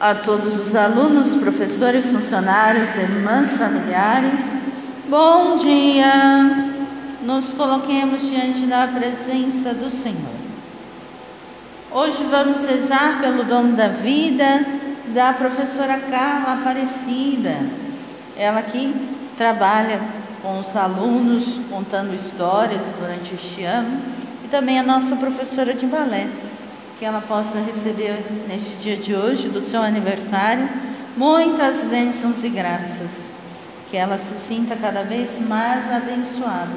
a todos os alunos, professores, funcionários, irmãs, familiares. Bom dia! Nos coloquemos diante da presença do Senhor. Hoje vamos rezar pelo dom da vida da professora Carla Aparecida. Ela que trabalha com os alunos, contando histórias durante este ano, e também a nossa professora de balé que ela possa receber neste dia de hoje, do seu aniversário, muitas bênçãos e graças. Que ela se sinta cada vez mais abençoada.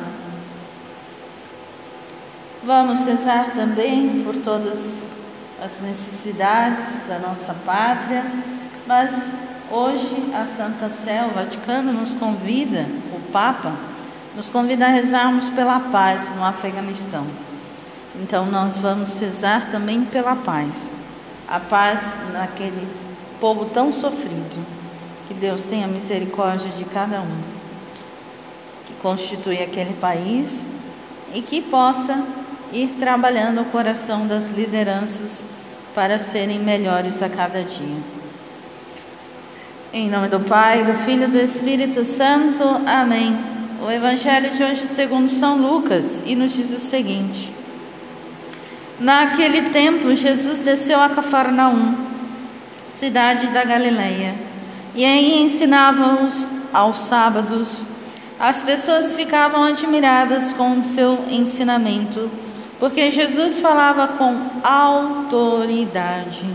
Vamos rezar também por todas as necessidades da nossa pátria, mas hoje a Santa Sé, o Vaticano, nos convida, o Papa, nos convida a rezarmos pela paz no Afeganistão. Então nós vamos rezar também pela paz. A paz naquele povo tão sofrido. Que Deus tenha misericórdia de cada um. Que constitui aquele país e que possa ir trabalhando o coração das lideranças para serem melhores a cada dia. Em nome do Pai, do Filho e do Espírito Santo. Amém. O Evangelho de hoje, segundo São Lucas, e nos diz o seguinte: Naquele tempo, Jesus desceu a Cafarnaum, cidade da Galileia, e aí ensinava-os aos sábados. As pessoas ficavam admiradas com o seu ensinamento, porque Jesus falava com autoridade.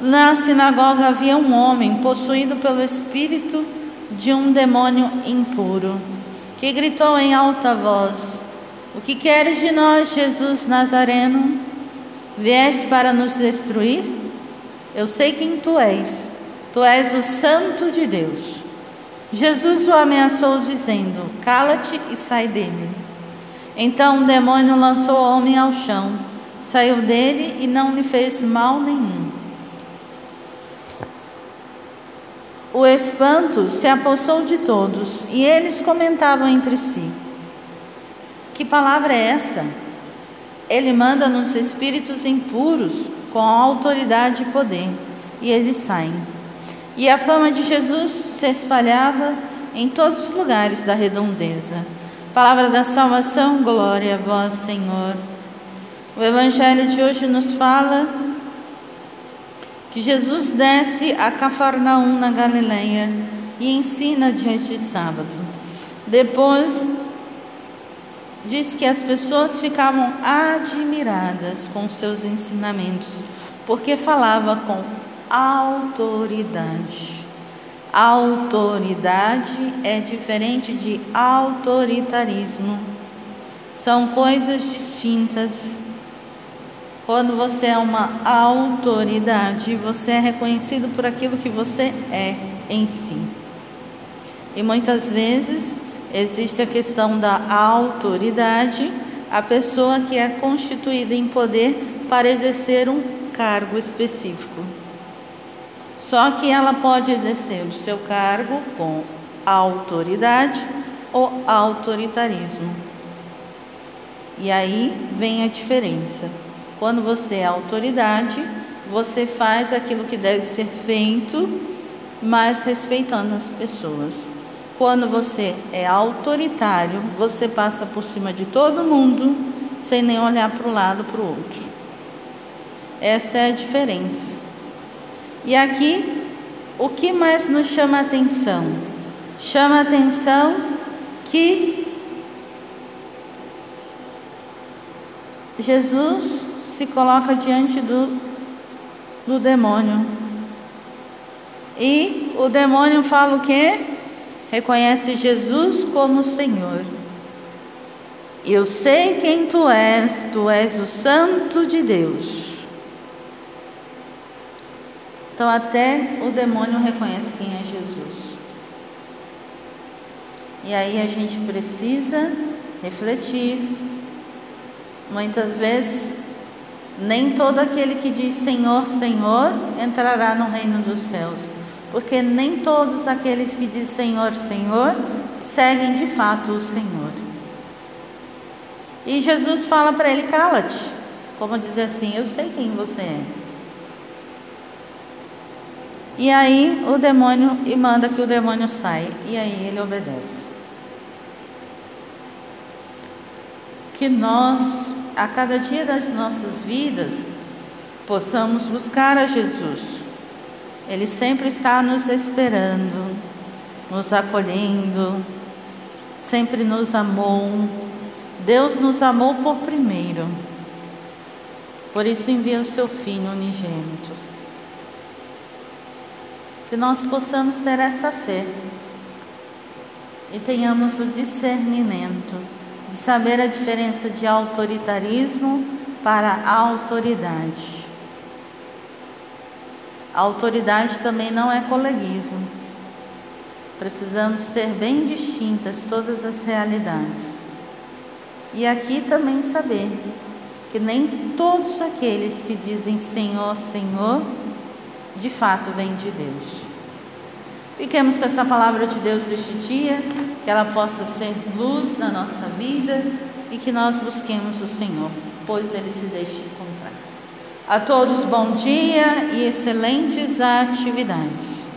Na sinagoga havia um homem possuído pelo espírito de um demônio impuro, que gritou em alta voz: o que queres de nós, Jesus Nazareno? Vieste para nos destruir? Eu sei quem tu és. Tu és o Santo de Deus. Jesus o ameaçou, dizendo: Cala-te e sai dele. Então o demônio lançou o homem ao chão, saiu dele e não lhe fez mal nenhum. O espanto se apossou de todos e eles comentavam entre si. Que palavra é essa? Ele manda nos espíritos impuros com autoridade e poder, e eles saem. E a fama de Jesus se espalhava em todos os lugares da redondeza. Palavra da salvação, glória a vós, Senhor. O Evangelho de hoje nos fala que Jesus desce a Cafarnaum, na Galileia, e ensina diante de sábado. Depois diz que as pessoas ficavam admiradas com seus ensinamentos, porque falava com autoridade. Autoridade é diferente de autoritarismo. São coisas distintas. Quando você é uma autoridade, você é reconhecido por aquilo que você é em si. E muitas vezes Existe a questão da autoridade, a pessoa que é constituída em poder para exercer um cargo específico. Só que ela pode exercer o seu cargo com autoridade ou autoritarismo. E aí vem a diferença. Quando você é autoridade, você faz aquilo que deve ser feito, mas respeitando as pessoas. Quando você é autoritário, você passa por cima de todo mundo sem nem olhar para o lado para o outro. Essa é a diferença. E aqui, o que mais nos chama a atenção? Chama atenção que Jesus se coloca diante do, do demônio. E o demônio fala o quê? Reconhece Jesus como Senhor. Eu sei quem tu és, tu és o Santo de Deus. Então, até o demônio reconhece quem é Jesus. E aí a gente precisa refletir. Muitas vezes, nem todo aquele que diz Senhor, Senhor entrará no reino dos céus porque nem todos aqueles que dizem Senhor, Senhor seguem de fato o Senhor. E Jesus fala para ele: cala-te, como dizer assim: eu sei quem você é. E aí o demônio e manda que o demônio saia. E aí ele obedece. Que nós, a cada dia das nossas vidas, possamos buscar a Jesus. Ele sempre está nos esperando, nos acolhendo, sempre nos amou. Deus nos amou por primeiro. Por isso envia o seu Filho unigênito. Que nós possamos ter essa fé e tenhamos o discernimento de saber a diferença de autoritarismo para autoridade. A autoridade também não é coleguismo. Precisamos ter bem distintas todas as realidades. E aqui também saber que nem todos aqueles que dizem Senhor, Senhor, de fato vêm de Deus. Fiquemos com essa palavra de Deus este dia, que ela possa ser luz na nossa vida e que nós busquemos o Senhor, pois Ele se deixa encontrar. A todos bom dia e excelentes atividades.